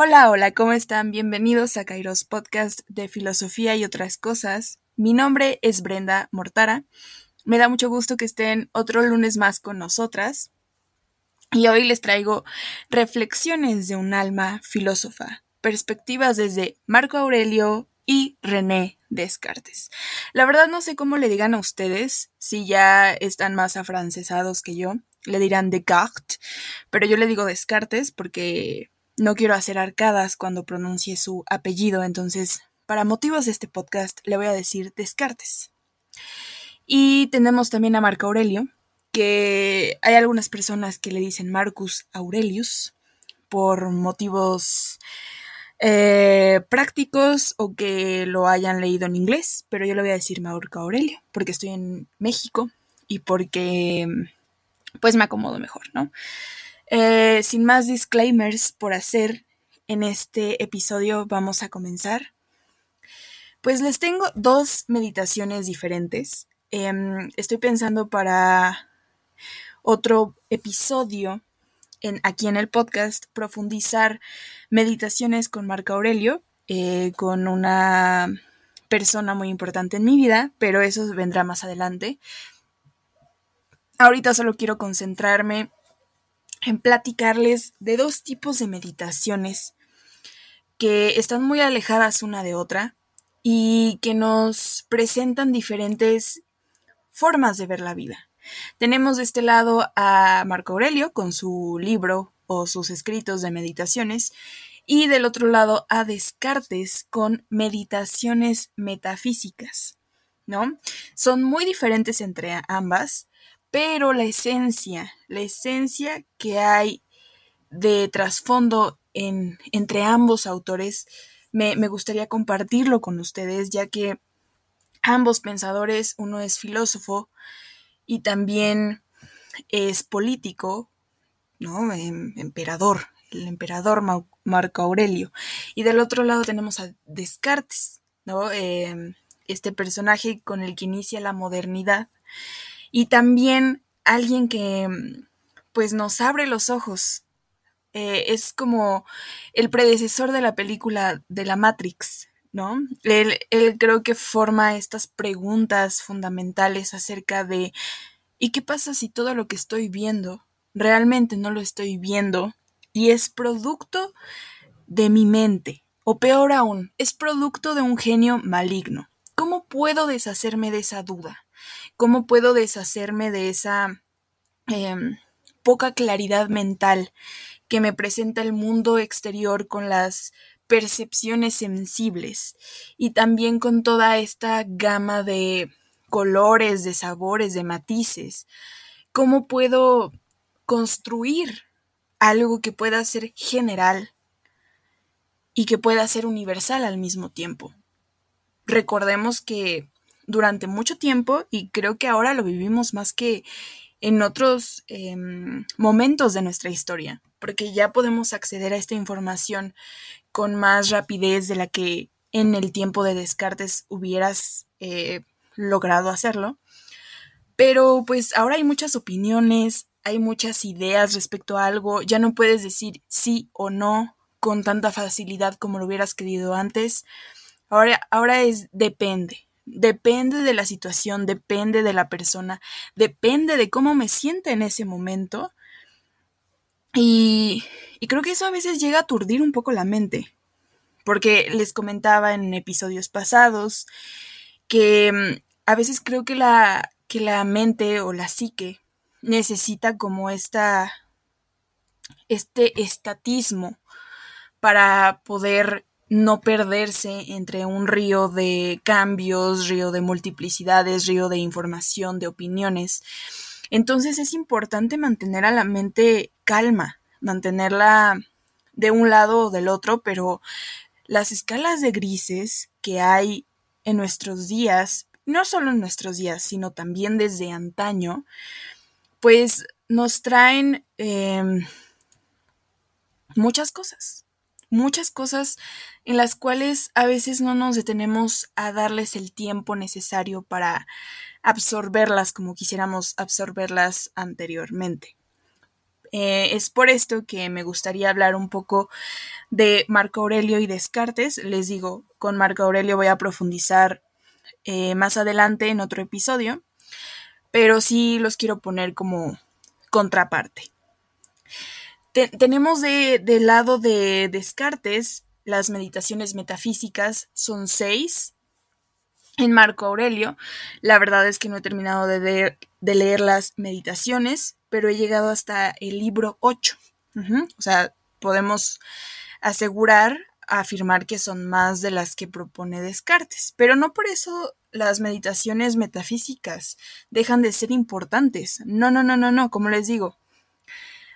Hola, hola, ¿cómo están? Bienvenidos a Kairos Podcast de Filosofía y otras cosas. Mi nombre es Brenda Mortara. Me da mucho gusto que estén otro lunes más con nosotras. Y hoy les traigo reflexiones de un alma filósofa, perspectivas desde Marco Aurelio y René Descartes. La verdad no sé cómo le digan a ustedes, si ya están más afrancesados que yo, le dirán Descartes, pero yo le digo Descartes porque no quiero hacer arcadas cuando pronuncie su apellido, entonces, para motivos de este podcast, le voy a decir Descartes. Y tenemos también a Marco Aurelio, que hay algunas personas que le dicen Marcus Aurelius por motivos eh, prácticos o que lo hayan leído en inglés, pero yo le voy a decir Marco Aurelio porque estoy en México y porque pues me acomodo mejor, ¿no? Eh, sin más disclaimers por hacer en este episodio, vamos a comenzar. Pues les tengo dos meditaciones diferentes. Em, estoy pensando para otro episodio en, aquí en el podcast profundizar meditaciones con Marco Aurelio, eh, con una persona muy importante en mi vida, pero eso vendrá más adelante. Ahorita solo quiero concentrarme en platicarles de dos tipos de meditaciones que están muy alejadas una de otra y que nos presentan diferentes formas de ver la vida. Tenemos de este lado a Marco Aurelio con su libro o sus escritos de meditaciones y del otro lado a Descartes con meditaciones metafísicas, ¿no? Son muy diferentes entre ambas, pero la esencia, la esencia que hay de trasfondo en, entre ambos autores, me, me gustaría compartirlo con ustedes, ya que ambos pensadores, uno es filósofo y también es político, ¿no? Em, emperador, el emperador Marco Aurelio. Y del otro lado tenemos a Descartes, ¿no? Em, este personaje con el que inicia la modernidad y también alguien que pues nos abre los ojos. Eh, es como el predecesor de la película de la Matrix, ¿no? Él, él creo que forma estas preguntas fundamentales acerca de ¿y qué pasa si todo lo que estoy viendo realmente no lo estoy viendo y es producto de mi mente? O peor aún, es producto de un genio maligno. ¿Cómo puedo deshacerme de esa duda? ¿Cómo puedo deshacerme de esa em, poca claridad mental que me presenta el mundo exterior con las percepciones sensibles y también con toda esta gama de colores, de sabores, de matices? ¿Cómo puedo construir algo que pueda ser general y que pueda ser universal al mismo tiempo? Recordemos que durante mucho tiempo y creo que ahora lo vivimos más que en otros em, momentos de nuestra historia, porque ya podemos acceder a esta información con más rapidez de la que en el tiempo de Descartes hubieras eh, logrado hacerlo. Pero pues ahora hay muchas opiniones, hay muchas ideas respecto a algo, ya no puedes decir sí o no con tanta facilidad como lo hubieras querido antes. Ahora, ahora es depende. Depende de la situación, depende de la persona, depende de cómo me siente en ese momento. Y, creo que eso a veces llega a aturdir un poco la mente. Porque les comentaba en episodios pasados que mm, a veces creo que la, que la mente o la psique necesita como esta, este estatismo para poder no perderse entre un río de cambios, río de multiplicidades, río de información, de opiniones. Entonces es importante mantener a la mente calma, mantenerla de un lado o del otro, pero las escalas de grises que hay en nuestros días, no solo en nuestros días, sino también desde antaño, pues nos traen em, muchas cosas, muchas cosas en las cuales a veces no nos detenemos a darles el tiempo necesario para absorberlas como quisiéramos absorberlas anteriormente. Eh, es por esto que me gustaría hablar un poco de Marco Aurelio y Descartes. Les digo, con Marco Aurelio voy a profundizar eh, más adelante en otro episodio, pero sí los quiero poner como contraparte. Tenemos de, del lado de Descartes las meditaciones metafísicas, son seis en Marco Aurelio. La verdad es que no he terminado de leer, las meditaciones, pero he llegado hasta el libro 8. O sea, podemos asegurar, afirmar que son más de las que propone Descartes, pero no por eso las meditaciones metafísicas dejan de ser importantes. No, no, no, no, no, como les digo.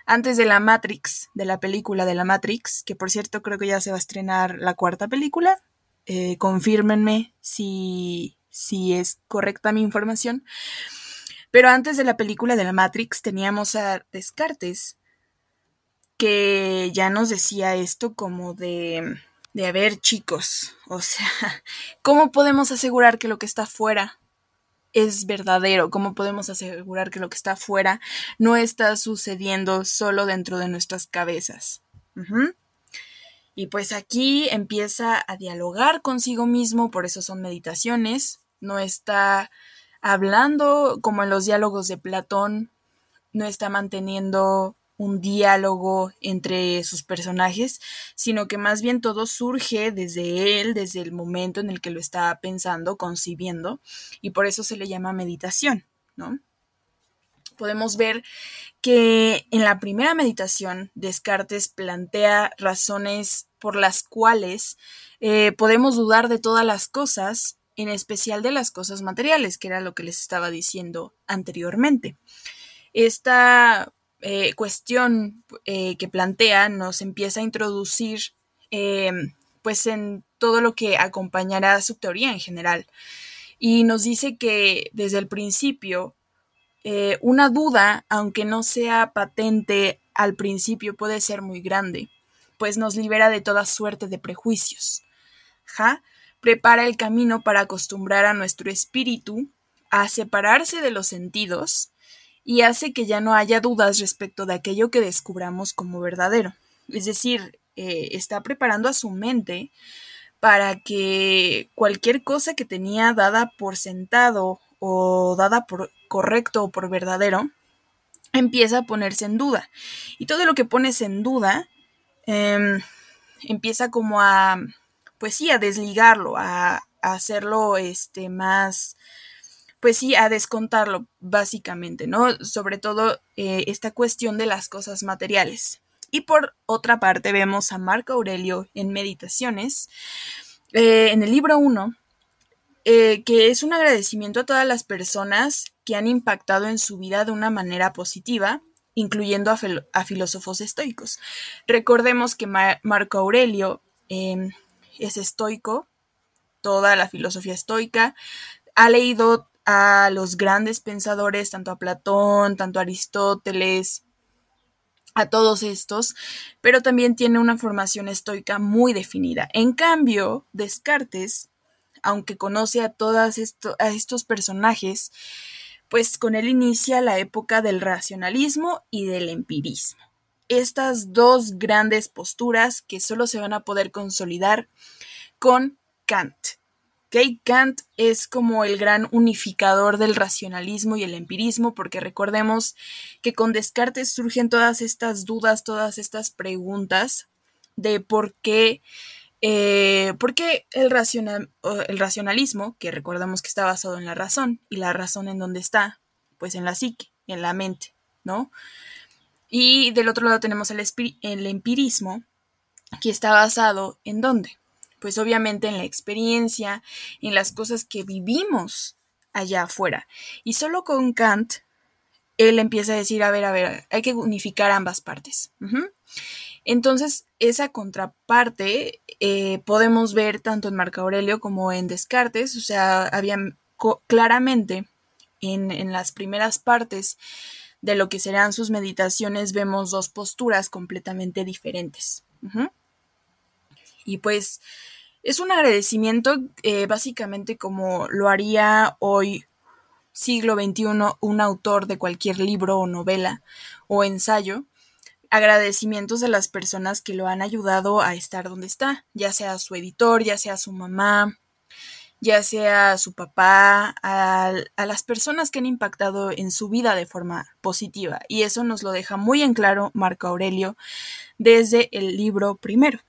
Antes de la Matrix, de la película de la Matrix, que por cierto creo que ya se va a estrenar la cuarta película, eh, confírmenme si, si es correcta mi información. Pero antes de la película de la Matrix teníamos a Descartes, que ya nos decía esto como de, de, a ver chicos, o sea, ¿cómo podemos asegurar que lo que está afuera es verdadero? ¿Cómo podemos asegurar que lo que está afuera no está sucediendo solo dentro de nuestras cabezas? Y pues aquí empieza a dialogar consigo mismo, por eso son meditaciones, no está hablando como en los diálogos de Platón, no está manteniendo un diálogo entre sus personajes, sino que más bien todo surge desde él, desde el momento en el que lo está pensando, concibiendo, y por eso se le llama meditación, ¿no? Podemos ver que en la primera meditación Descartes plantea razones por las cuales eh, podemos dudar de todas las cosas, en especial de las cosas materiales, que era lo que les estaba diciendo anteriormente. Esta eh, cuestión eh, que plantea nos empieza a introducir pues en todo lo que acompañará a su teoría en general. Y nos dice que desde el principio eh, una duda, aunque no sea patente al principio, puede ser muy grande, pues nos libera de toda suerte de prejuicios. Ja, prepara el camino para acostumbrar a nuestro espíritu a separarse de los sentidos y hace que ya no haya dudas respecto de aquello que descubramos como verdadero. Es decir, eh, está preparando a su mente para que cualquier cosa que tenía dada por sentado o dada por correcto o por verdadero, empieza a ponerse en duda. Y todo lo que pones en duda em, empieza como a, pues sí, a desligarlo, a, hacerlo este, más, pues sí, a descontarlo, básicamente, ¿no? Sobre todo eh, esta cuestión de las cosas materiales. Y por otra parte vemos a Marco Aurelio en Meditaciones, eh, en el libro 1, eh, que es un agradecimiento a todas las personas que han impactado en su vida de una manera positiva, incluyendo a, filósofos estoicos. Recordemos que Marco Aurelio es estoico, toda la filosofía estoica, ha leído a los grandes pensadores, tanto a Platón, tanto a Aristóteles, a todos estos, pero también tiene una formación estoica muy definida. En cambio, Descartes aunque conoce a todos a estos personajes, pues con él inicia la época del racionalismo y del empirismo. Estas dos grandes posturas que solo se van a poder consolidar con Kant. Kant es como el gran unificador del racionalismo y el empirismo, porque recordemos que con Descartes surgen todas estas dudas, todas estas preguntas de por qué eh, porque el, el racionalismo, que recordamos que está basado en la razón, y la razón en dónde está, pues en la psique, en la mente, ¿no? Y del otro lado tenemos el, el empirismo, que está basado en dónde? Pues obviamente en la experiencia, en las cosas que vivimos allá afuera. Y solo con Kant, él empieza a decir, a ver, a ver, hay que unificar ambas partes. Entonces, esa contraparte eh, podemos ver tanto en Marco Aurelio como en Descartes, o sea, había claramente en, las primeras partes de lo que serán sus meditaciones vemos dos posturas completamente diferentes. Y pues es un agradecimiento eh, básicamente como lo haría hoy siglo XXI un autor de cualquier libro o novela o ensayo agradecimientos de las personas que lo han ayudado a estar donde está, ya sea su editor, ya sea su mamá, ya sea su papá, a, las personas que han impactado en su vida de forma positiva. Y eso nos lo deja muy en claro Marco Aurelio desde el libro primero.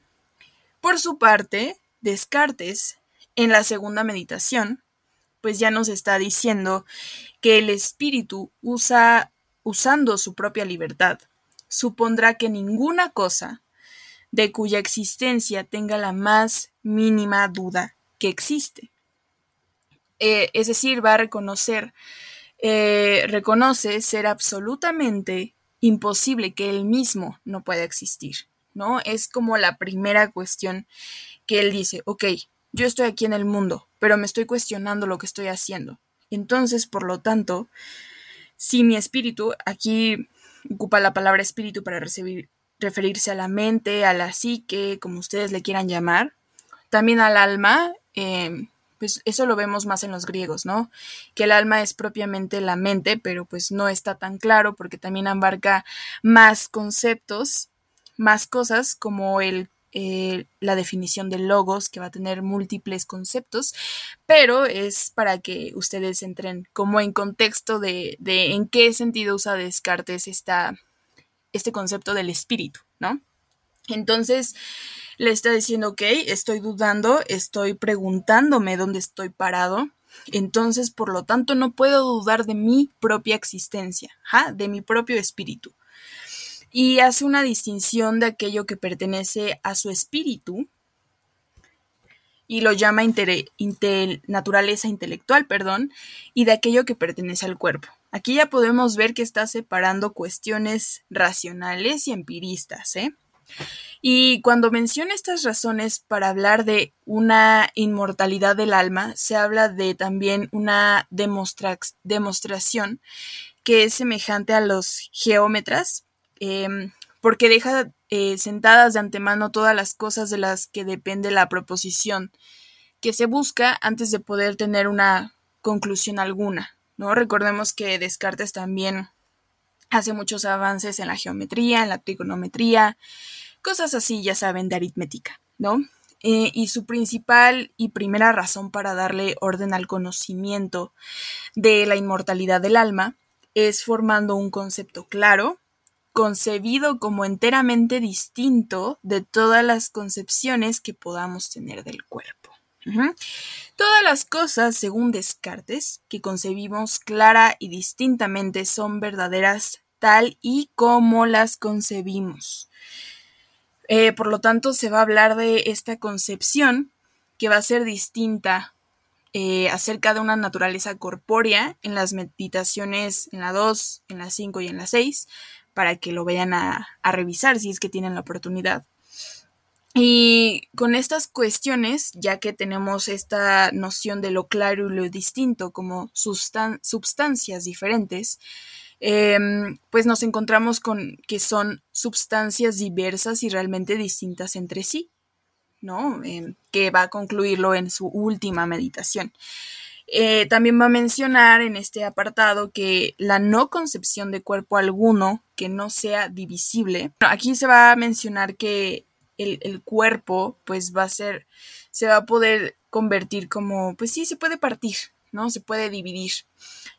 Por su parte, Descartes, en la segunda meditación, pues ya nos está diciendo que el espíritu usa, usando su propia libertad, supondrá que ninguna cosa de cuya existencia tenga la más mínima duda que existe. Eh, es decir, va a reconocer, eh, reconoce ser absolutamente imposible que él mismo no pueda existir, ¿no? Es como la primera cuestión que él dice, ok, yo estoy aquí en el mundo, pero me estoy cuestionando lo que estoy haciendo. Entonces, por lo tanto, si mi espíritu, aquí ocupa la palabra espíritu para recibir, referirse a la mente, a la psique, como ustedes le quieran llamar, también al alma, eh, pues eso lo vemos más en los griegos, ¿no? Que el alma es propiamente la mente, pero pues no está tan claro porque también abarca más conceptos, más cosas como el eh, la definición de logos, que va a tener múltiples conceptos, pero es para que ustedes entren como en contexto de, de en qué sentido usa Descartes esta, este concepto del espíritu, ¿no? Entonces, le está diciendo, ok, estoy dudando, estoy preguntándome dónde estoy parado, entonces por lo tanto no puedo dudar de mi propia existencia, de mi propio espíritu. Y hace una distinción de aquello que pertenece a su espíritu y lo llama naturaleza intelectual, perdón, y de aquello que pertenece al cuerpo. Aquí ya podemos ver que está separando cuestiones racionales y empiristas, ¿eh? Y cuando menciona estas razones para hablar de una inmortalidad del alma, se habla de también una demostración que es semejante a los geómetras, em, porque deja eh, sentadas de antemano todas las cosas de las que depende la proposición que se busca antes de poder tener una conclusión alguna. ¿no? Recordemos que Descartes también hace muchos avances en la geometría, en la trigonometría, cosas así, ya saben, de aritmética, ¿no? Eh, y su principal y primera razón para darle orden al conocimiento de la inmortalidad del alma es formando un concepto claro, concebido como enteramente distinto de todas las concepciones que podamos tener del cuerpo. Todas las cosas, según Descartes, que concebimos clara y distintamente son verdaderas tal y como las concebimos. Eh, por lo tanto, se va a hablar de esta concepción que va a ser distinta eh, acerca de una naturaleza corpórea en las meditaciones en la 2, en la 5 y en la 6, para que lo vayan a, revisar si es que tienen la oportunidad. Y con estas cuestiones, ya que tenemos esta noción de lo claro y lo distinto como sustancias diferentes, Em, pues nos encontramos con que son sustancias diversas y realmente distintas entre sí, ¿no? Em, que va a concluirlo en su última meditación. Eh, también va a mencionar en este apartado que la no concepción de cuerpo alguno que no sea divisible. aquí se va a mencionar que el, el, cuerpo pues va a ser, se va a poder convertir como, pues sí, se puede partir, ¿no? Se puede dividir.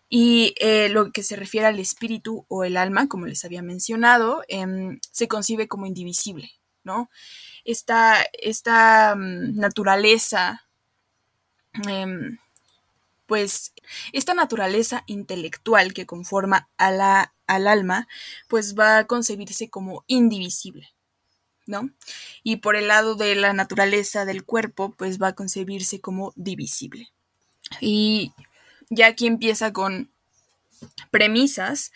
Y eh, lo que se refiere al espíritu o el alma, como les había mencionado, em, se concibe como indivisible, ¿no? Esta, esta mm, naturaleza, em, pues, esta naturaleza intelectual que conforma al alma, pues va a concebirse como indivisible, ¿no? Y por el lado de la naturaleza del cuerpo, pues va a concebirse como divisible. Y ya aquí empieza con premisas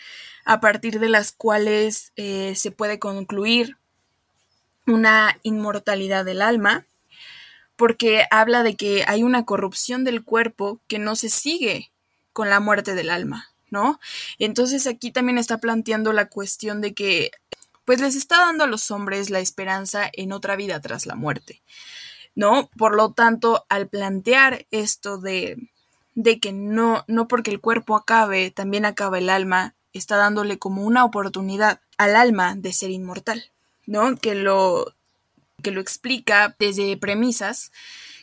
a partir de las cuales eh, se puede concluir una inmortalidad del alma, porque habla de que hay una corrupción del cuerpo que no se sigue con la muerte del alma, ¿no? Entonces aquí también está planteando la cuestión de que pues les está dando a los hombres la esperanza en otra vida tras la muerte, ¿no? Por lo tanto, al plantear esto de de que no, no porque el cuerpo acabe, también acaba el alma, está dándole como una oportunidad al alma de ser inmortal, ¿no? Que lo, que lo explica desde premisas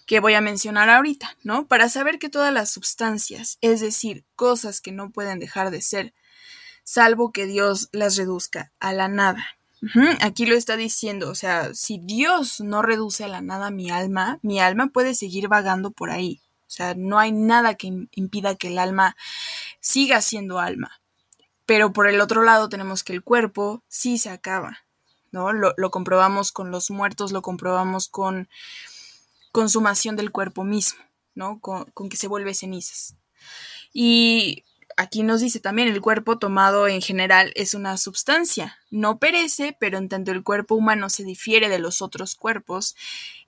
que voy a mencionar ahorita, ¿no? Para saber que todas las sustancias, es decir, cosas que no pueden dejar de ser, salvo que Dios las reduzca a la nada. Aquí lo está diciendo, o sea, si Dios no reduce a la nada mi alma, mi alma puede seguir vagando por ahí. O sea, no hay nada que impida que el alma siga siendo alma. Pero por el otro lado tenemos que el cuerpo sí se acaba, Lo, comprobamos con los muertos, lo comprobamos con consumación del cuerpo mismo, ¿no? Con, con que se vuelve cenizas. Y aquí nos dice también, el cuerpo tomado en general es una sustancia. No perece, pero en tanto el cuerpo humano se difiere de los otros cuerpos,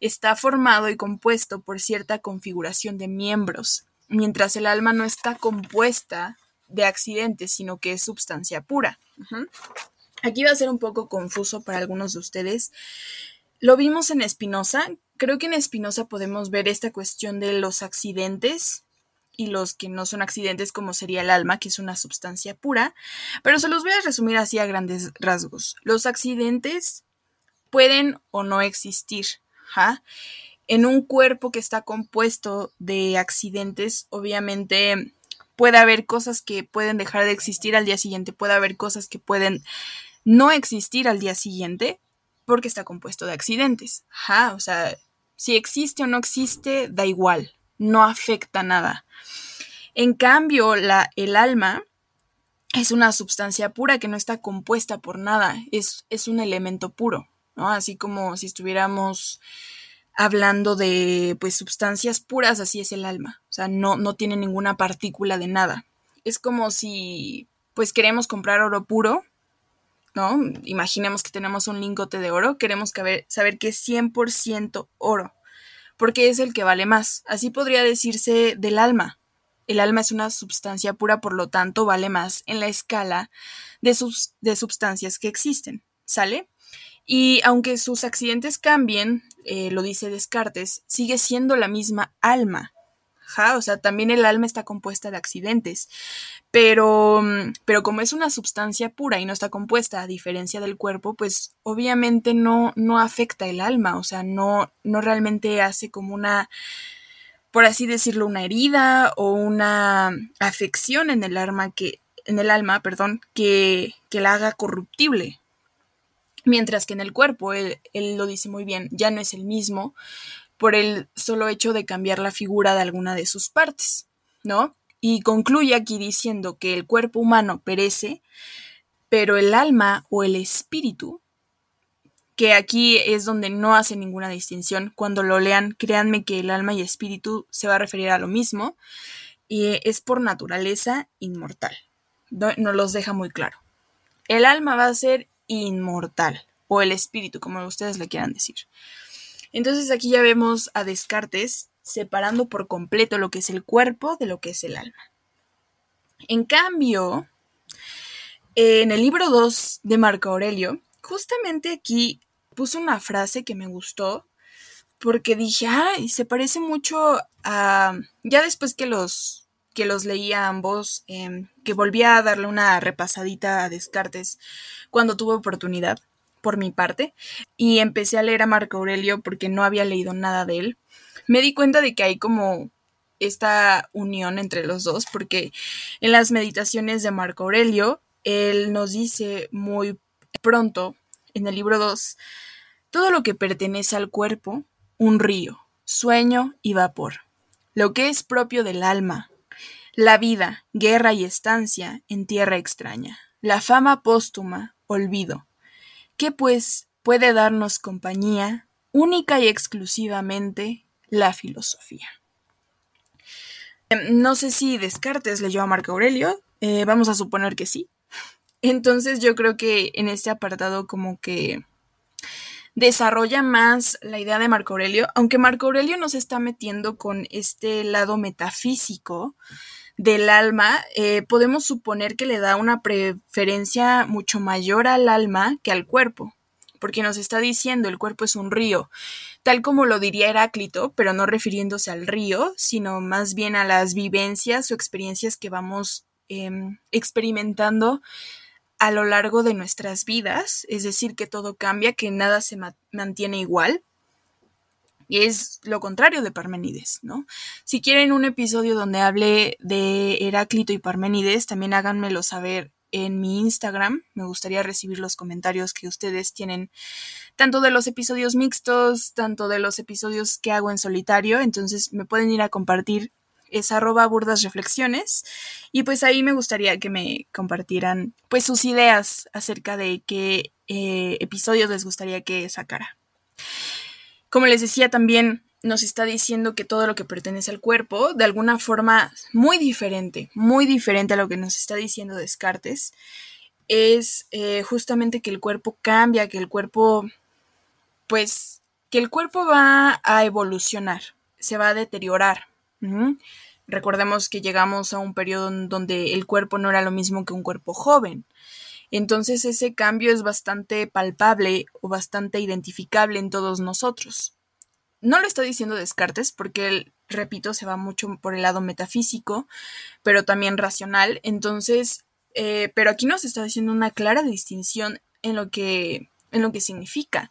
está formado y compuesto por cierta configuración de miembros, mientras el alma no está compuesta de accidentes, sino que es sustancia pura. Aquí va a ser un poco confuso para algunos de ustedes. Lo vimos en Espinosa. Creo que en Espinosa podemos ver esta cuestión de los accidentes y los que no son accidentes, como sería el alma, que es una sustancia pura. Pero se los voy a resumir así a grandes rasgos. Los accidentes pueden o no existir. En un cuerpo que está compuesto de accidentes, obviamente puede haber cosas que pueden dejar de existir al día siguiente, puede haber cosas que pueden no existir al día siguiente porque está compuesto de accidentes. Ajá, o sea, si existe o no existe, da igual, no afecta nada. En cambio, la, el alma es una sustancia pura que no está compuesta por nada, es, es un elemento puro, ¿no? Así como si estuviéramos hablando de pues sustancias puras, así es el alma. O sea, no, no tiene ninguna partícula de nada. Es como si pues queremos comprar oro puro, ¿no? Imaginemos que tenemos un lingote de oro, queremos saber que es 100% oro, porque es el que vale más. Así podría decirse del alma. El alma es una sustancia pura, por lo tanto vale más en la escala de, sus, de sustancias que existen, ¿sale? Y aunque sus accidentes cambien, eh, lo dice Descartes, sigue siendo la misma alma. O sea, también el alma está compuesta de accidentes. Pero, mm, pero como es una sustancia pura y no está compuesta a diferencia del cuerpo, pues obviamente no, no afecta el alma. O sea, no, no realmente hace como una, por así decirlo, una herida o una afección en el alma que, en el alma, perdón, que, que la haga corruptible. Mientras que en el cuerpo, él, lo dice muy bien, ya no es el mismo por el solo hecho de cambiar la figura de alguna de sus partes, ¿no? Y concluye aquí diciendo que el cuerpo humano perece, pero el alma o el espíritu, que aquí es donde no hace ninguna distinción, cuando lo lean, créanme que el alma y espíritu se va a referir a lo mismo, y es por naturaleza inmortal. No, nos los deja muy claro. El alma va a ser inmortal, o el espíritu, como ustedes le quieran decir. Entonces aquí ya vemos a Descartes separando por completo lo que es el cuerpo de lo que es el alma. En cambio, en el libro 2 de Marco Aurelio, justamente aquí puso una frase que me gustó porque dije, ay, se parece mucho a... Ya después que los que los leía ambos, em, que volví a darle una repasadita a Descartes cuando tuve oportunidad, por mi parte, y empecé a leer a Marco Aurelio porque no había leído nada de él. Me di cuenta de que hay como esta unión entre los dos, porque en las meditaciones de Marco Aurelio, él nos dice muy pronto, en el libro 2, todo lo que pertenece al cuerpo, un río, sueño y vapor. Lo que es propio del alma, la vida, guerra y estancia en tierra extraña. La fama póstuma, olvido. ¿Qué pues puede darnos compañía única y exclusivamente la filosofía? Em, no sé si Descartes leyó a Marco Aurelio, eh, vamos a suponer que sí. Entonces yo creo que en este apartado como que desarrolla más la idea de Marco Aurelio, aunque Marco Aurelio nos está metiendo con este lado metafísico del alma, eh, podemos suponer que le da una preferencia mucho mayor al alma que al cuerpo, porque nos está diciendo el cuerpo es un río, tal como lo diría Heráclito, pero no refiriéndose al río, sino más bien a las vivencias o experiencias que vamos em, experimentando a lo largo de nuestras vidas, es decir, que todo cambia, que nada se mantiene igual. Y es lo contrario de Parménides, ¿no? Si quieren un episodio donde hable de Heráclito y Parménides, también háganmelo saber en mi Instagram. Me gustaría recibir los comentarios que ustedes tienen, tanto de los episodios mixtos, tanto de los episodios que hago en solitario. Entonces me pueden ir a compartir es arroba burdas reflexiones y pues ahí me gustaría que me compartieran pues sus ideas acerca de qué eh, episodios les gustaría que sacara. Como les decía también nos está diciendo que todo lo que pertenece al cuerpo, de alguna forma muy diferente, muy diferente a lo que nos está diciendo Descartes, es eh, justamente que el cuerpo cambia, que el cuerpo, pues, que el cuerpo va a evolucionar, se va a deteriorar, Recordemos que llegamos a un periodo donde el cuerpo no era lo mismo que un cuerpo joven. Entonces ese cambio es bastante palpable o bastante identificable en todos nosotros. No lo estoy diciendo Descartes porque él, repito, se va mucho por el lado metafísico, pero también racional. Entonces, eh, pero aquí nos está diciendo una clara distinción en lo que, en lo que significa.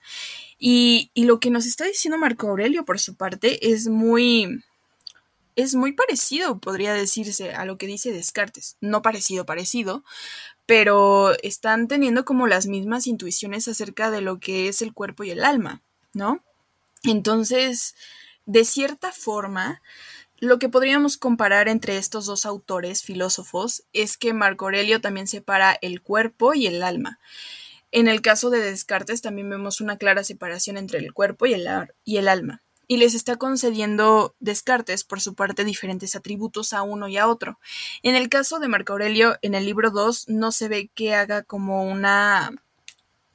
Y, y lo que nos está diciendo Marco Aurelio, por su parte, es muy, es muy parecido, podría decirse, a lo que dice Descartes. No parecido, parecido, pero están teniendo como las mismas intuiciones acerca de lo que es el cuerpo y el alma, ¿no? Entonces, de cierta forma, lo que podríamos comparar entre estos dos autores filósofos es que Marco Aurelio también separa el cuerpo y el alma. En el caso de Descartes también vemos una clara separación entre el cuerpo y el, y el alma y les está concediendo Descartes, por su parte, diferentes atributos a uno y a otro. En el caso de Marco Aurelio, en el libro 2 no se ve que haga como una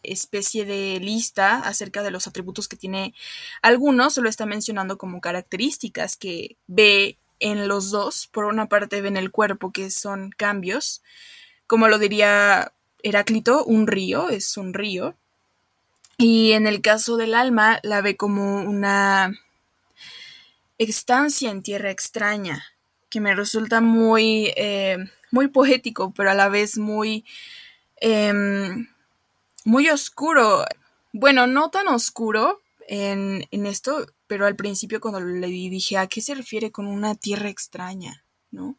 especie de lista acerca de los atributos que tiene algunos, solo está mencionando como características que ve en los dos. Por una parte ve en el cuerpo que son cambios, como lo diría Heráclito, un río, es un río. Y en el caso del alma la ve como una estancia en tierra extraña, que me resulta muy, eh, muy poético, pero a la vez muy, em, muy oscuro. Bueno, no tan oscuro en, en esto, pero al principio cuando le dije, ¿a qué se refiere con una tierra extraña? ¿No?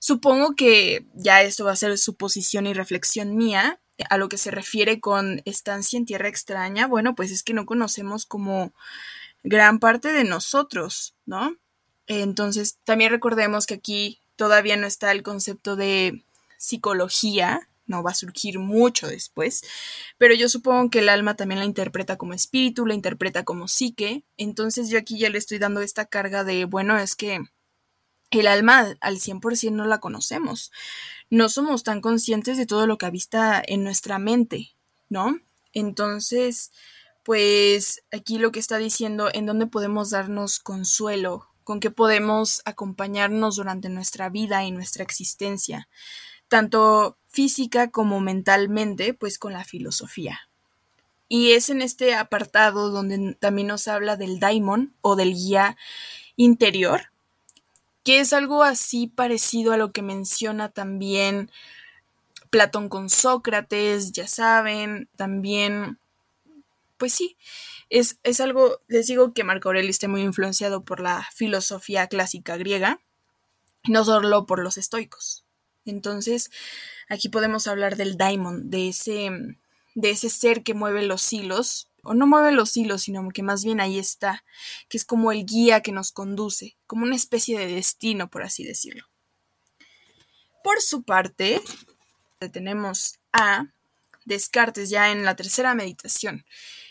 Supongo que ya esto va a ser suposición y reflexión mía, a lo que se refiere con estancia en tierra extraña, bueno, pues es que no conocemos como gran parte de nosotros, ¿no? Entonces, también recordemos que aquí todavía no está el concepto de psicología, no va a surgir mucho después, pero yo supongo que el alma también la interpreta como espíritu, la interpreta como psique, entonces yo aquí ya le estoy dando esta carga de, bueno, es que el alma al 100% no la conocemos, no somos tan conscientes de todo lo que habita en nuestra mente, ¿no? Entonces, pues aquí lo que está diciendo en dónde podemos darnos consuelo, con qué podemos acompañarnos durante nuestra vida y nuestra existencia, tanto física como mentalmente, pues con la filosofía. Y es en este apartado donde también nos habla del daimon o del guía interior, que es algo así parecido a lo que menciona también Platón con Sócrates, ya saben, también pues sí, es, es, algo, les digo que Marco Aurelio está muy influenciado por la filosofía clásica griega, no solo por los estoicos. Entonces, aquí podemos hablar del daimon, de ese, de ese ser que mueve los hilos, o no mueve los hilos, sino que más bien ahí está, que es como el guía que nos conduce, como una especie de destino, por así decirlo. Por su parte, tenemos a Descartes ya en la tercera meditación,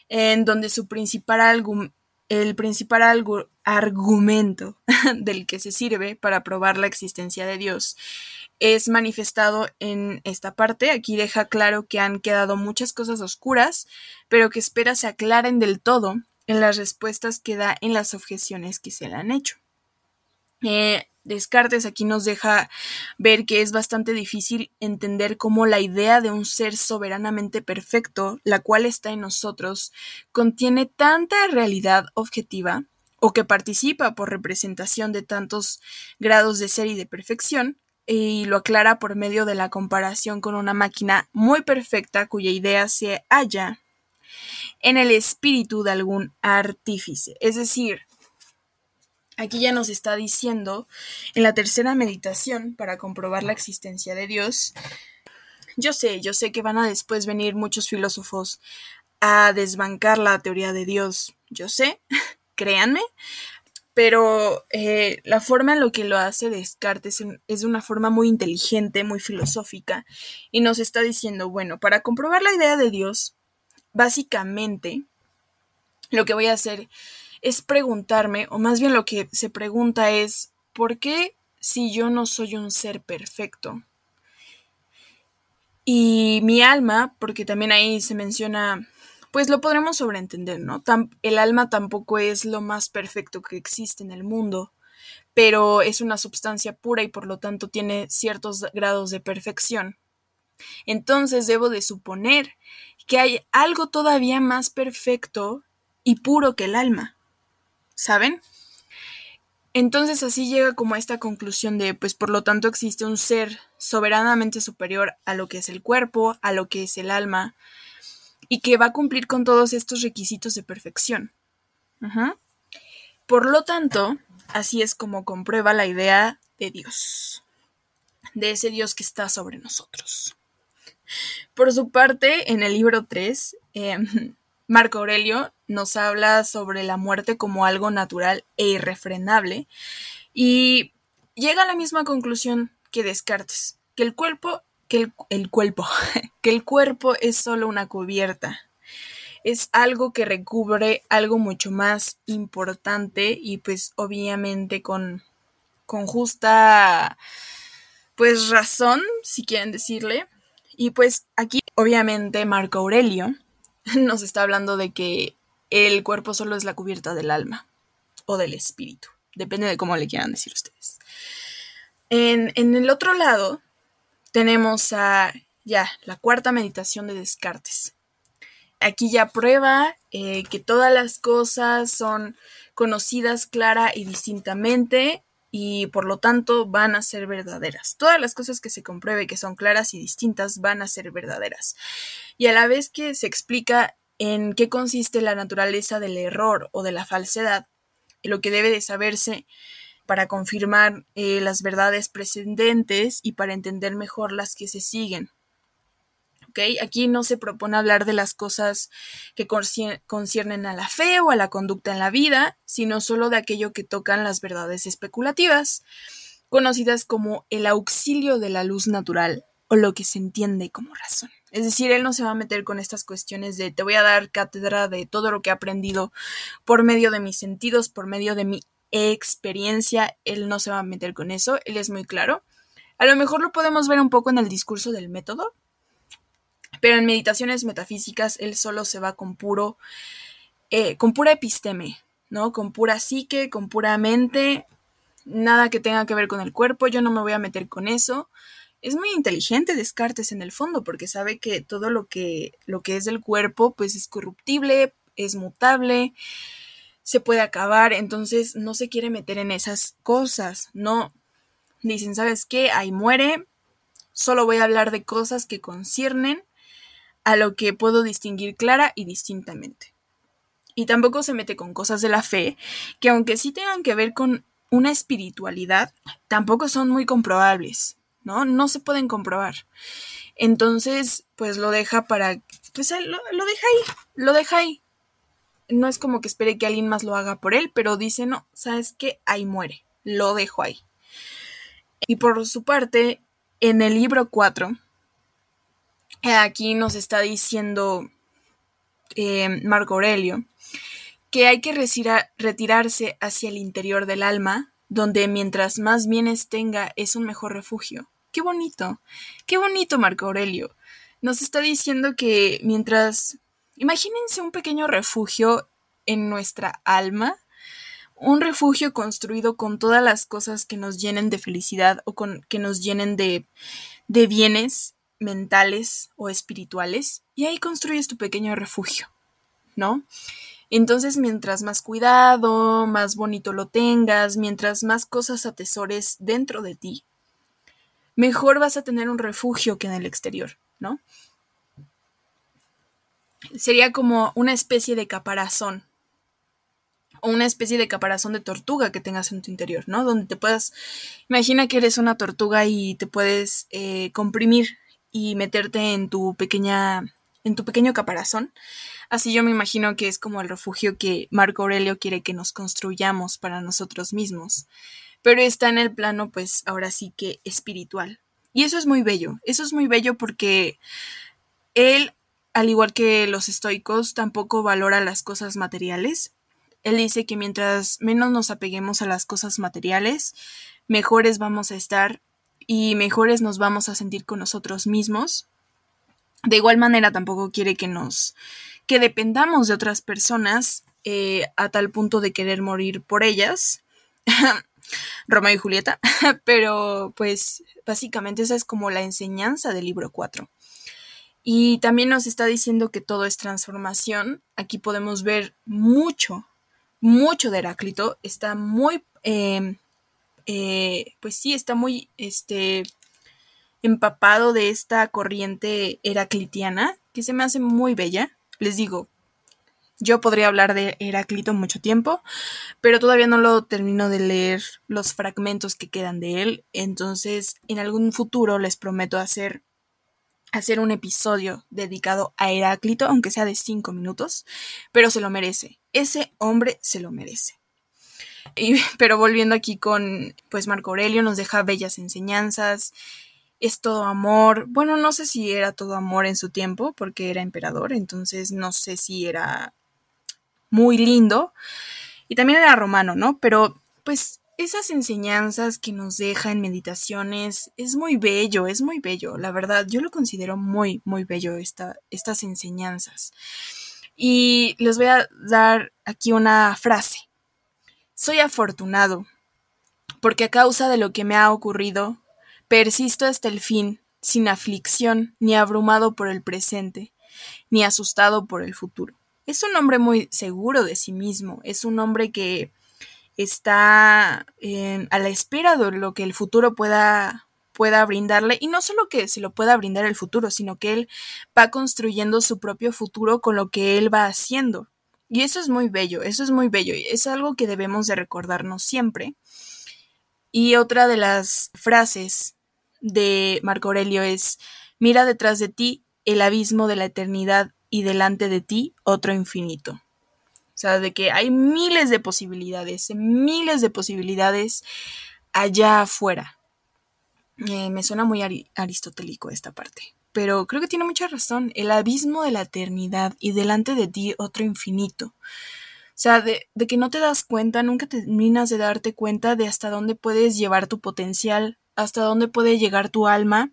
en donde su principal el principal argumento del que se sirve para probar la existencia de Dios es manifestado en esta parte. Aquí deja claro que han quedado muchas cosas oscuras, pero que espera se aclaren del todo en las respuestas que da en las objeciones que se le han hecho. Eh, Descartes aquí nos deja ver que es bastante difícil entender cómo la idea de un ser soberanamente perfecto, la cual está en nosotros, contiene tanta realidad objetiva o que participa por representación de tantos grados de ser y de perfección, y lo aclara por medio de la comparación con una máquina muy perfecta cuya idea se halla en el espíritu de algún artífice. Es decir, aquí ya nos está diciendo en la tercera meditación para comprobar la existencia de Dios. Yo sé, yo sé que van a después venir muchos filósofos a desbancar la teoría de Dios. Yo sé, créanme, pero eh, la forma en lo que lo hace Descartes es una forma muy inteligente, muy filosófica, y nos está diciendo, bueno, para comprobar la idea de Dios, básicamente lo que voy a hacer es preguntarme, o más bien lo que se pregunta es, ¿por qué si yo no soy un ser perfecto? Y mi alma, porque también ahí se menciona pues lo podremos sobreentender, ¿no? el alma tampoco es lo más perfecto que existe en el mundo, pero es una sustancia pura y por lo tanto tiene ciertos grados de perfección. Entonces debo de suponer que hay algo todavía más perfecto y puro que el alma. ¿Saben? Entonces así llega como a esta conclusión de, pues por lo tanto existe un ser soberanamente superior a lo que es el cuerpo, a lo que es el alma, y que va a cumplir con todos estos requisitos de perfección. Por lo tanto, así es como comprueba la idea de Dios, de ese Dios que está sobre nosotros. Por su parte, en el libro 3, em, Marco Aurelio nos habla sobre la muerte como algo natural e irrefrenable y llega a la misma conclusión que Descartes, que el cuerpo que el, cuerpo, que el cuerpo es solo una cubierta. Es algo que recubre algo mucho más importante y pues obviamente con, con justa pues razón, si quieren decirle. Y pues aquí obviamente Marco Aurelio nos está hablando de que el cuerpo solo es la cubierta del alma o del espíritu, depende de cómo le quieran decir ustedes. En, en el otro lado tenemos a ya la cuarta meditación de Descartes. Aquí ya prueba eh, que todas las cosas son conocidas clara y distintamente y por lo tanto van a ser verdaderas. Todas las cosas que se compruebe que son claras y distintas van a ser verdaderas. Y a la vez que se explica en qué consiste la naturaleza del error o de la falsedad, lo que debe de saberse para confirmar eh, las verdades precedentes y para entender mejor las que se siguen. ¿Okay? Aquí no se propone hablar de las cosas que conciernen a la fe o a la conducta en la vida, sino solo de aquello que tocan las verdades especulativas, conocidas como el auxilio de la luz natural o lo que se entiende como razón. Es decir, él no se va a meter con estas cuestiones de te voy a dar cátedra de todo lo que he aprendido por medio de mis sentidos, por medio de mi experiencia, él no se va a meter con eso, él es muy claro. A lo mejor lo podemos ver un poco en el discurso del método, pero en meditaciones metafísicas él solo se va con puro, eh, con pura episteme, ¿no? Con pura psique, con pura mente, nada que tenga que ver con el cuerpo, yo no me voy a meter con eso. Es muy inteligente Descartes en el fondo, porque sabe que todo lo que, lo que es del cuerpo, pues es corruptible, es mutable, se puede acabar, entonces no se quiere meter en esas cosas, no. Dicen, ¿sabes qué? Ahí muere, solo voy a hablar de cosas que conciernen a lo que puedo distinguir clara y distintamente. Y tampoco se mete con cosas de la fe, que aunque sí tengan que ver con una espiritualidad, tampoco son muy comprobables, ¿no? No se pueden comprobar. Entonces, pues lo deja para, pues lo, lo deja ahí, lo deja ahí no es como que espere que alguien más lo haga por él, pero dice, no, sabes que ahí muere, lo dejo ahí. Y por su parte, en el libro 4, aquí nos está diciendo eh, Marco Aurelio que hay que retirarse hacia el interior del alma, donde mientras más bienes tenga es un mejor refugio. Qué bonito, qué bonito Marco Aurelio. Nos está diciendo que mientras Imagínense un pequeño refugio en nuestra alma, un refugio construido con todas las cosas que nos llenen de felicidad o con, que nos llenen de, de bienes mentales o espirituales, y ahí construyes tu pequeño refugio, ¿no? Entonces, mientras más cuidado, más bonito lo tengas, mientras más cosas atesores dentro de ti, mejor vas a tener un refugio que en el exterior, ¿no? Sería como una especie de caparazón o una especie de caparazón de tortuga que tengas en tu interior, ¿no? Donde te puedas, imagina que eres una tortuga y te puedes eh, comprimir y meterte en tu pequeña, en tu pequeño caparazón. Así yo me imagino que es como el refugio que Marco Aurelio quiere que nos construyamos para nosotros mismos. Pero está en el plano, pues ahora sí que espiritual. Y eso es muy bello, eso es muy bello porque él, al igual que los estoicos, tampoco valora las cosas materiales, él dice que mientras menos nos apeguemos a las cosas materiales, mejores vamos a estar y mejores nos vamos a sentir con nosotros mismos. De igual manera, tampoco quiere que nos que dependamos de otras personas eh, a tal punto de querer morir por ellas. Romeo y Julieta, pero pues básicamente esa es como la enseñanza del libro 4. Y también nos está diciendo que todo es transformación. Aquí podemos ver mucho, mucho de Heráclito, está muy, em, eh, pues sí, está muy, este, empapado de esta corriente heraclitiana, que se me hace muy bella. Les digo, yo podría hablar de Heráclito mucho tiempo, pero todavía no lo termino de leer los fragmentos que quedan de él, entonces en algún futuro les prometo hacer hacer un episodio dedicado a Heráclito, aunque sea de cinco minutos, pero se lo merece. Ese hombre se lo merece. pero volviendo aquí con, pues Marco Aurelio nos deja bellas enseñanzas, es todo amor. Bueno, no sé si era todo amor en su tiempo, porque era emperador, entonces no sé si era muy lindo. Y también era romano, ¿no? Pero pues esas enseñanzas que nos deja en meditaciones es muy bello, es muy bello, la verdad, yo lo considero muy, muy bello estas enseñanzas. Y les voy a dar aquí una frase. Soy afortunado, porque a causa de lo que me ha ocurrido, persisto hasta el fin, sin aflicción, ni abrumado por el presente, ni asustado por el futuro. Es un hombre muy seguro de sí mismo, es un hombre que está a la espera de lo que el futuro pueda, pueda brindarle y no solo que se lo pueda brindar el futuro, sino que él va construyendo su propio futuro con lo que él va haciendo. Y eso es muy bello, eso es muy bello y es algo que debemos de recordarnos siempre. Y otra de las frases de Marco Aurelio es, mira detrás de ti el abismo de la eternidad y delante de ti otro infinito. Sea, de que hay miles de posibilidades, miles de posibilidades allá afuera. Eh, me suena muy aristotélico esta parte. Pero creo que tiene mucha razón. El abismo de la eternidad y delante de ti otro infinito. O sea, de, de, que no te das cuenta, nunca terminas de darte cuenta de hasta dónde puedes llevar tu potencial, hasta dónde puede llegar tu alma,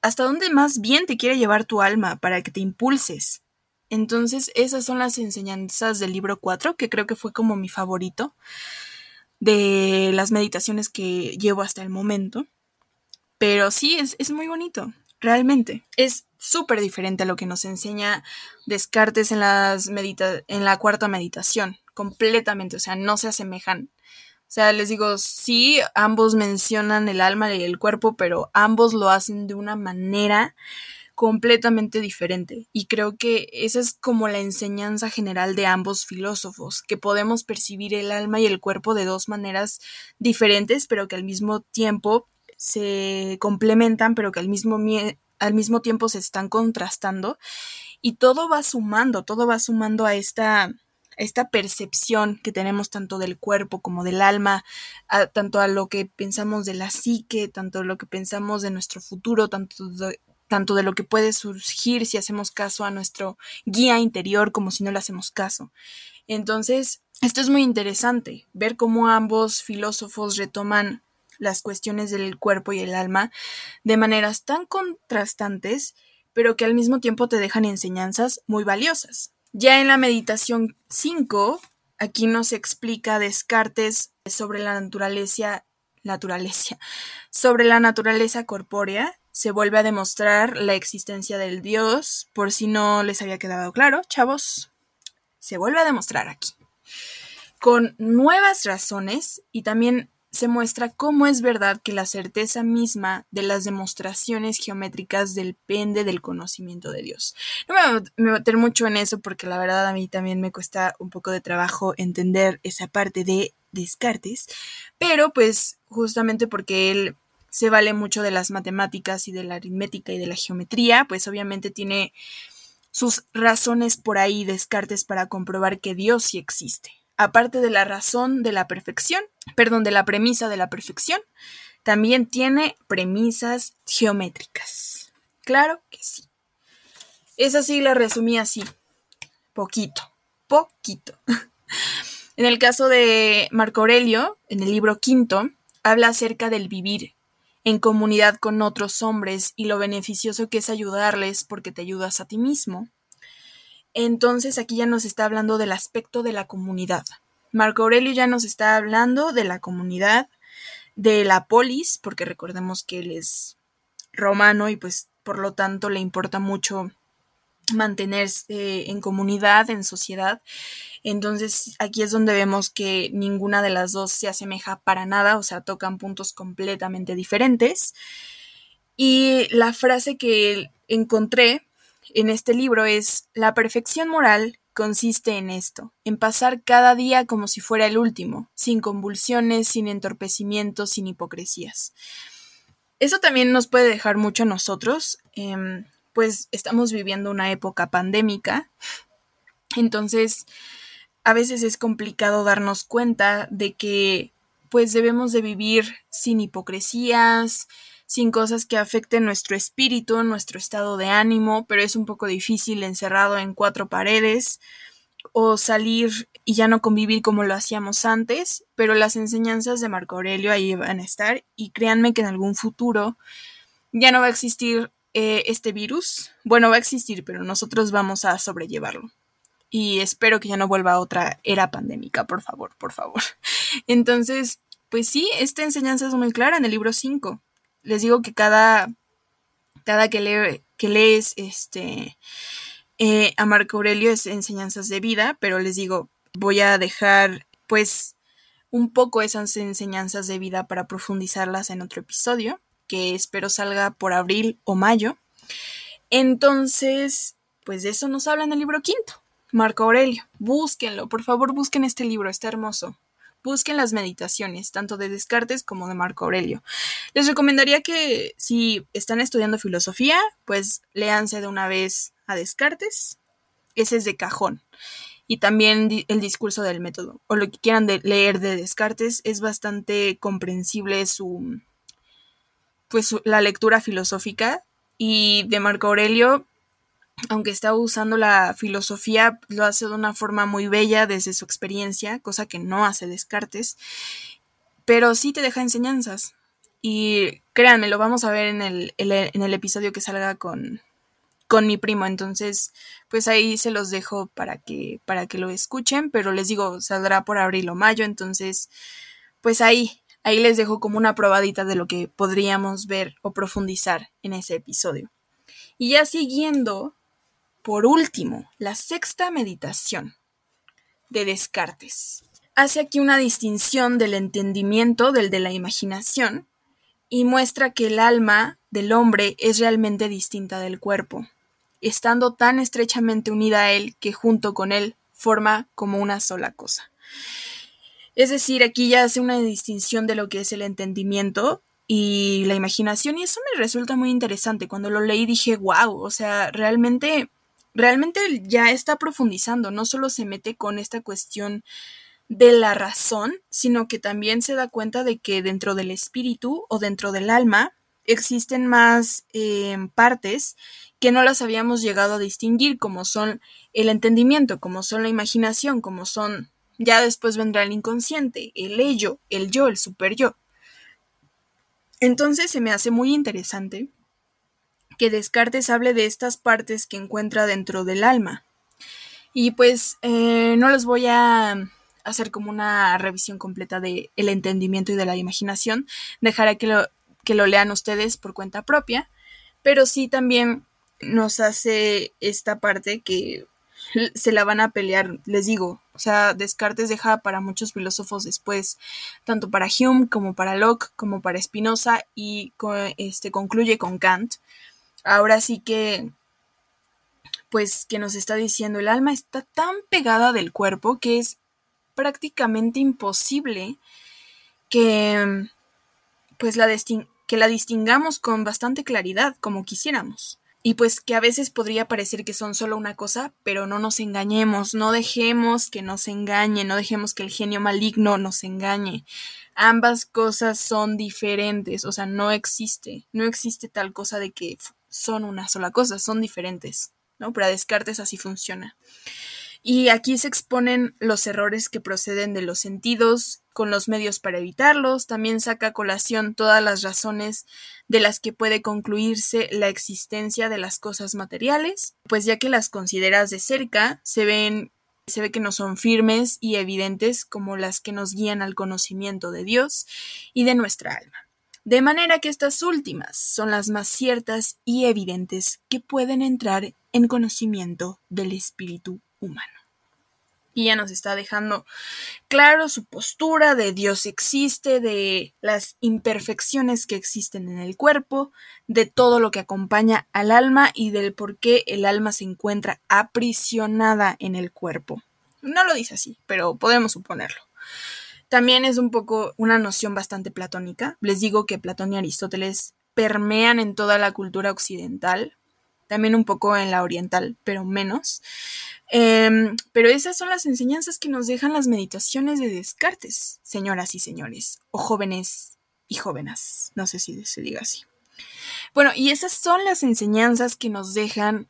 hasta dónde más bien te quiere llevar tu alma para que te impulses. Entonces, esas son las enseñanzas del libro 4, que creo que fue como mi favorito de las meditaciones que llevo hasta el momento. Pero sí, es, muy bonito, realmente. Es súper diferente a lo que nos enseña Descartes en, las en la cuarta meditación, completamente, o sea, no se asemejan. O sea, les digo, sí, ambos mencionan el alma y el cuerpo, pero ambos lo hacen de una manera completamente diferente. Y creo que esa es como la enseñanza general de ambos filósofos, que podemos percibir el alma y el cuerpo de dos maneras diferentes, pero que al mismo tiempo se complementan, pero que al mismo, al mismo tiempo se están contrastando. Y todo va sumando, todo va sumando a esta, esta percepción que tenemos tanto del cuerpo como del alma, tanto a lo que pensamos de la psique, tanto a lo que pensamos de nuestro futuro, tanto de, tanto de lo que puede surgir si hacemos caso a nuestro guía interior como si no le hacemos caso. Entonces, esto es muy interesante, ver cómo ambos filósofos retoman las cuestiones del cuerpo y el alma de maneras tan contrastantes, pero que al mismo tiempo te dejan enseñanzas muy valiosas. Ya en la meditación 5, aquí nos explica Descartes sobre la naturaleza, naturaleza, sobre la naturaleza corpórea se vuelve a demostrar la existencia del Dios, por si no les había quedado claro, chavos, se vuelve a demostrar aquí, con nuevas razones y también se muestra cómo es verdad que la certeza misma de las demostraciones geométricas depende del conocimiento de Dios. No me voy a meter mucho en eso porque la verdad a mí también me cuesta un poco de trabajo entender esa parte de Descartes, pero pues justamente porque él se vale mucho de las matemáticas y de la aritmética y de la geometría, pues obviamente tiene sus razones por ahí Descartes para comprobar que Dios sí existe aparte de la razón de la perfección, perdón, de la premisa de la perfección, también tiene premisas geométricas. Claro que sí. Esa sí la resumí así. Poquito. Poquito. en el caso de Marco Aurelio, en el libro quinto, habla acerca del vivir en comunidad con otros hombres y lo beneficioso que es ayudarles porque te ayudas a ti mismo. Entonces aquí ya nos está hablando del aspecto de la comunidad. Marco Aurelio ya nos está hablando de la comunidad, de la polis, porque recordemos que él es romano y pues por lo tanto le importa mucho mantenerse en comunidad, en sociedad. Entonces aquí es donde vemos que ninguna de las dos se asemeja para nada, o sea, tocan puntos completamente diferentes. Y la frase que encontré en este libro es La perfección moral consiste en esto, en pasar cada día como si fuera el último, sin convulsiones, sin entorpecimientos, sin hipocresías. Eso también nos puede dejar mucho a nosotros, em, pues estamos viviendo una época pandémica, entonces a veces es complicado darnos cuenta de que pues debemos de vivir sin hipocresías, sin cosas que afecten nuestro espíritu, nuestro estado de ánimo, pero es un poco difícil encerrado en cuatro paredes o salir y ya no convivir como lo hacíamos antes, pero las enseñanzas de Marco Aurelio ahí van a estar y créanme que en algún futuro ya no va a existir eh, este virus. Bueno, va a existir, pero nosotros vamos a sobrellevarlo. Y espero que ya no vuelva a otra era pandémica, por favor, por favor. Entonces, pues sí, esta enseñanza es muy clara en el libro 5 les digo que cada, cada que, que lees este, eh, a Marco Aurelio es enseñanzas de vida, pero les digo, voy a dejar pues un poco esas enseñanzas de vida para profundizarlas en otro episodio, que espero salga por abril o mayo. Entonces, pues de eso nos habla en el libro quinto, Marco Aurelio. Búsquenlo, por favor, busquen este libro, está hermoso busquen las meditaciones, tanto de Descartes como de Marco Aurelio. Les recomendaría que si están estudiando filosofía, pues léanse de una vez a Descartes. Ese es de cajón. Y también el discurso del método, o lo que quieran leer de Descartes, es bastante comprensible su, pues la lectura filosófica. Y de Marco Aurelio, aunque está usando la filosofía, lo hace de una forma muy bella desde su experiencia, cosa que no hace Descartes, pero sí te deja enseñanzas. Y créanme, lo vamos a ver en el, en el episodio que salga con, con mi primo. Entonces, pues ahí se los dejo para que, para que lo escuchen, pero les digo, saldrá por abril o mayo, entonces, pues ahí, ahí les dejo como una probadita de lo que podríamos ver o profundizar en ese episodio. Y ya siguiendo por último, la sexta meditación de Descartes. Hace aquí una distinción del entendimiento del de la imaginación y muestra que el alma del hombre es realmente distinta del cuerpo, estando tan estrechamente unida a él que junto con él forma como una sola cosa. Es decir, aquí ya hace una distinción de lo que es el entendimiento y la imaginación y eso me resulta muy interesante. Cuando lo leí dije, wow, o sea, realmente realmente ya está profundizando, no solo se mete con esta cuestión de la razón, sino que también se da cuenta de que dentro del espíritu o dentro del alma existen más em, partes que no las habíamos llegado a distinguir, como son el entendimiento, como son la imaginación, como son, ya después vendrá el inconsciente, el ello, el yo, el super yo. Entonces se me hace muy interesante que Descartes hable de estas partes que encuentra dentro del alma. Y pues eh, no les voy a hacer como una revisión completa del el entendimiento y de la imaginación. Dejaré que lo, que lo lean ustedes por cuenta propia. Pero sí también nos hace esta parte que se la van a pelear, les digo. O sea, Descartes deja para muchos filósofos después, tanto para Hume como para Locke, como para Spinoza, y este, concluye con Kant. Ahora sí que, pues, que nos está diciendo, el alma está tan pegada del cuerpo que es prácticamente imposible que, pues, la, que la distingamos con bastante claridad, como quisiéramos y pues que a veces podría parecer que son solo una cosa, pero no nos engañemos, no dejemos que nos engañe, no dejemos que el genio maligno nos engañe. Ambas cosas son diferentes, o sea, no existe, no existe tal cosa de que son una sola cosa, son diferentes, ¿no? Para Descartes así funciona. Y aquí se exponen los errores que proceden de los sentidos, con los medios para evitarlos, también saca a colación todas las razones de las que puede concluirse la existencia de las cosas materiales, pues ya que las consideras de cerca, se ven se ve que no son firmes y evidentes como las que nos guían al conocimiento de Dios y de nuestra alma. De manera que estas últimas son las más ciertas y evidentes que pueden entrar en conocimiento del espíritu humano. Y ya nos está dejando claro su postura de Dios existe, de las imperfecciones que existen en el cuerpo, de todo lo que acompaña al alma y del por qué el alma se encuentra aprisionada en el cuerpo. No lo dice así, pero podemos suponerlo. También es un poco una noción bastante platónica. Les digo que Platón y Aristóteles permean en toda la cultura occidental, también un poco en la oriental, pero menos. Em, pero esas son las enseñanzas que nos dejan las meditaciones de Descartes, señoras y señores, o jóvenes y jóvenes, no sé si se diga así. Bueno, y esas son las enseñanzas que nos dejan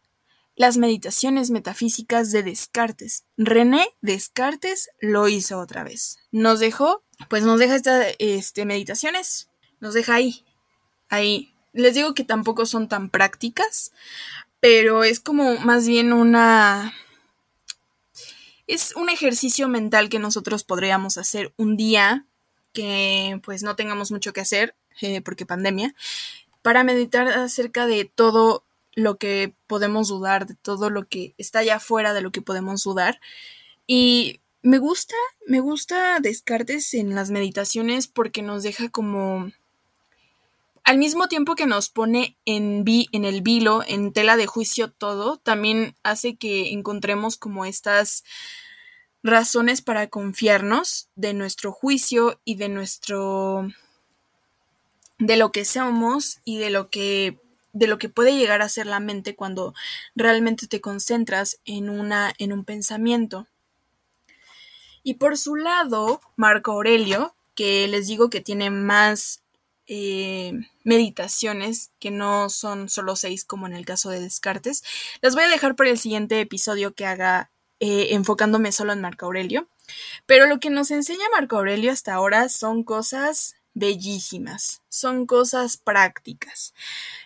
las meditaciones metafísicas de Descartes. René Descartes lo hizo otra vez. Nos dejó, pues nos deja estas este, meditaciones, nos deja ahí, ahí. Les digo que tampoco son tan prácticas, pero es como más bien una es un ejercicio mental que nosotros podríamos hacer un día que pues no tengamos mucho que hacer eh, porque pandemia para meditar acerca de todo lo que podemos dudar, de todo lo que está allá afuera de lo que podemos dudar. Y me gusta, me gusta Descartes en las meditaciones porque nos deja como al mismo tiempo que nos pone en, vi, en el vilo, en tela de juicio todo, también hace que encontremos como estas razones para confiarnos de nuestro juicio y de nuestro de lo que somos y de lo que de lo que puede llegar a ser la mente cuando realmente te concentras en una en un pensamiento. Y por su lado, Marco Aurelio, que les digo que tiene más eh, meditaciones, que no son solo seis como en el caso de Descartes. Las voy a dejar para el siguiente episodio que haga eh, enfocándome solo en Marco Aurelio. Pero lo que nos enseña Marco Aurelio hasta ahora son cosas bellísimas, son cosas prácticas.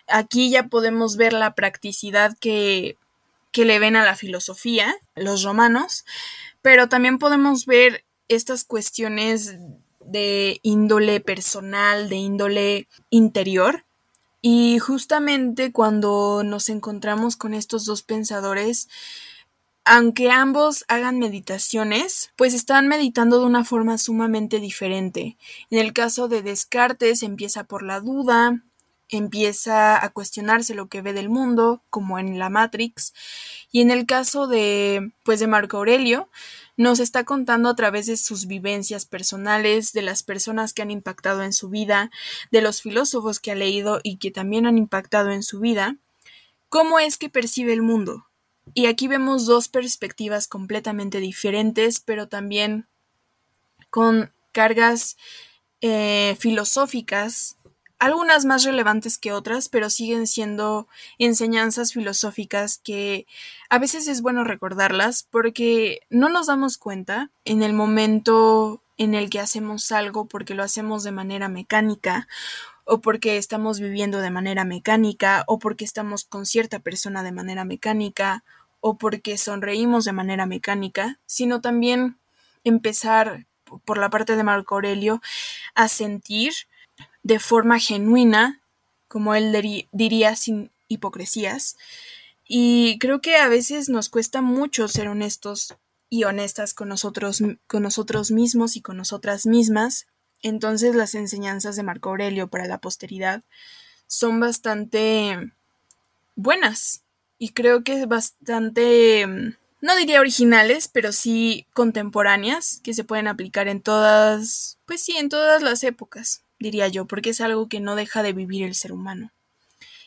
Aquí ya podemos ver la practicidad que, que le ven a la filosofía, los romanos, pero también podemos ver estas cuestiones de índole personal, de índole interior. Y justamente cuando nos encontramos con estos dos pensadores, aunque ambos hagan meditaciones, pues están meditando de una forma sumamente diferente. En el caso de Descartes empieza por la duda, empieza a cuestionarse lo que ve del mundo, como en la Matrix, y en el caso de pues de Marco Aurelio, nos está contando a través de sus vivencias personales, de las personas que han impactado en su vida, de los filósofos que ha leído y que también han impactado en su vida, cómo es que percibe el mundo. Y aquí vemos dos perspectivas completamente diferentes, pero también con cargas eh, filosóficas algunas más relevantes que otras, pero siguen siendo enseñanzas filosóficas que a veces es bueno recordarlas porque no nos damos cuenta en el momento en el que hacemos algo porque lo hacemos de manera mecánica o porque estamos viviendo de manera mecánica o porque estamos con cierta persona de manera mecánica o porque sonreímos de manera mecánica, sino también empezar por la parte de Marco Aurelio a sentir de forma genuina, como él diría sin hipocresías, Y creo que a veces nos cuesta mucho ser honestos y honestas con nosotros, con nosotros mismos y con nosotras mismas. Entonces las enseñanzas de Marco Aurelio para la posteridad son bastante buenas y creo que bastante, no diría originales, pero sí contemporáneas, que se pueden aplicar en todas, pues sí, en todas las épocas, diría yo, porque es algo que no deja de vivir el ser humano.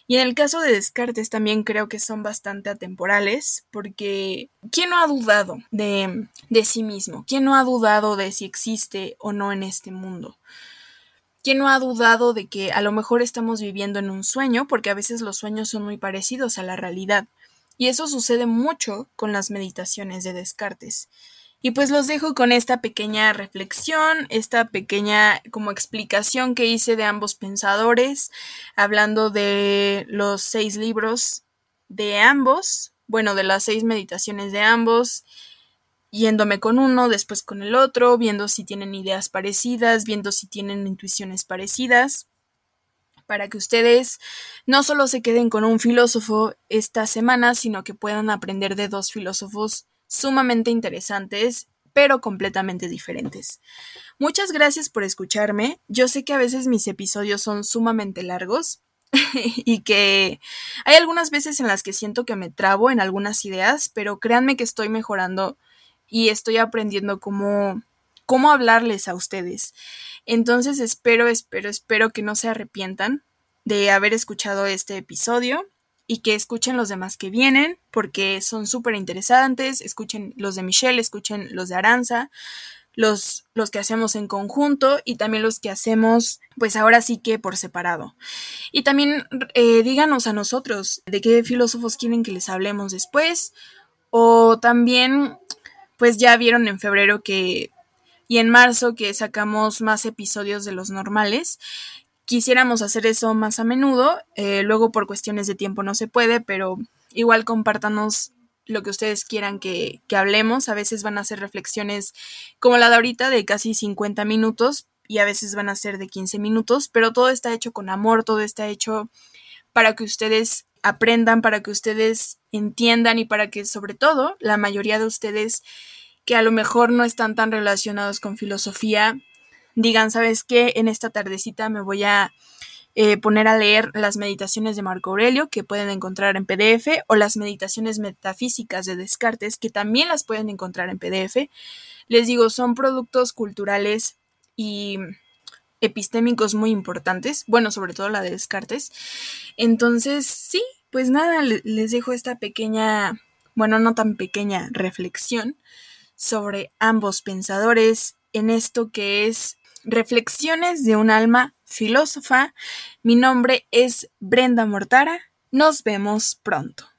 Y en el caso de Descartes también creo que son bastante atemporales, porque ¿quién no ha dudado de, de sí mismo? ¿Quién no ha dudado de si existe o no en este mundo? ¿Quién no ha dudado de que a lo mejor estamos viviendo en un sueño? Porque a veces los sueños son muy parecidos a la realidad. Y eso sucede mucho con las meditaciones de Descartes. Y pues los dejo con esta pequeña reflexión, esta pequeña como explicación que hice de ambos pensadores, hablando de los seis libros de ambos, bueno, de las seis meditaciones de ambos, yéndome con uno, después con el otro, viendo si tienen ideas parecidas, viendo si tienen intuiciones parecidas, para que ustedes no solo se queden con un filósofo esta semana, sino que puedan aprender de dos filósofos sumamente interesantes, pero completamente diferentes. Muchas gracias por escucharme. Yo sé que a veces mis episodios son sumamente largos y que hay algunas veces en las que siento que me trabo en algunas ideas, pero créanme que estoy mejorando y estoy aprendiendo cómo, cómo hablarles a ustedes. Entonces espero, espero, espero que no se arrepientan de haber escuchado este episodio y que escuchen los demás que vienen porque son súper interesantes, escuchen los de Michelle, escuchen los de Aranza, los, los que hacemos en conjunto y también los que hacemos pues ahora sí que por separado. Y también eh, díganos a nosotros de qué filósofos quieren que les hablemos después o también pues ya vieron en febrero que y en marzo que sacamos más episodios de los normales quisiéramos hacer eso más a menudo. Eh, luego por cuestiones de tiempo no se puede, pero igual compártanos lo que ustedes quieran que, que, hablemos. A veces van a ser reflexiones como la de ahorita de casi 50 minutos y a veces van a ser de 15 minutos, pero todo está hecho con amor, todo está hecho para que ustedes aprendan, para que ustedes entiendan y para que sobre todo la mayoría de ustedes que a lo mejor no están tan relacionados con filosofía digan, ¿sabes qué? En esta tardecita me voy a eh, poner a leer las meditaciones de Marco Aurelio que pueden encontrar en PDF o las meditaciones metafísicas de Descartes que también las pueden encontrar en PDF. Les digo, son productos culturales y epistémicos muy importantes, bueno, sobre todo la de Descartes. Entonces, sí, pues nada, les dejo esta pequeña, bueno, no tan pequeña reflexión sobre ambos pensadores en esto que es Reflexiones de un alma filósofa. Mi nombre es Brenda Mortara. Nos vemos pronto.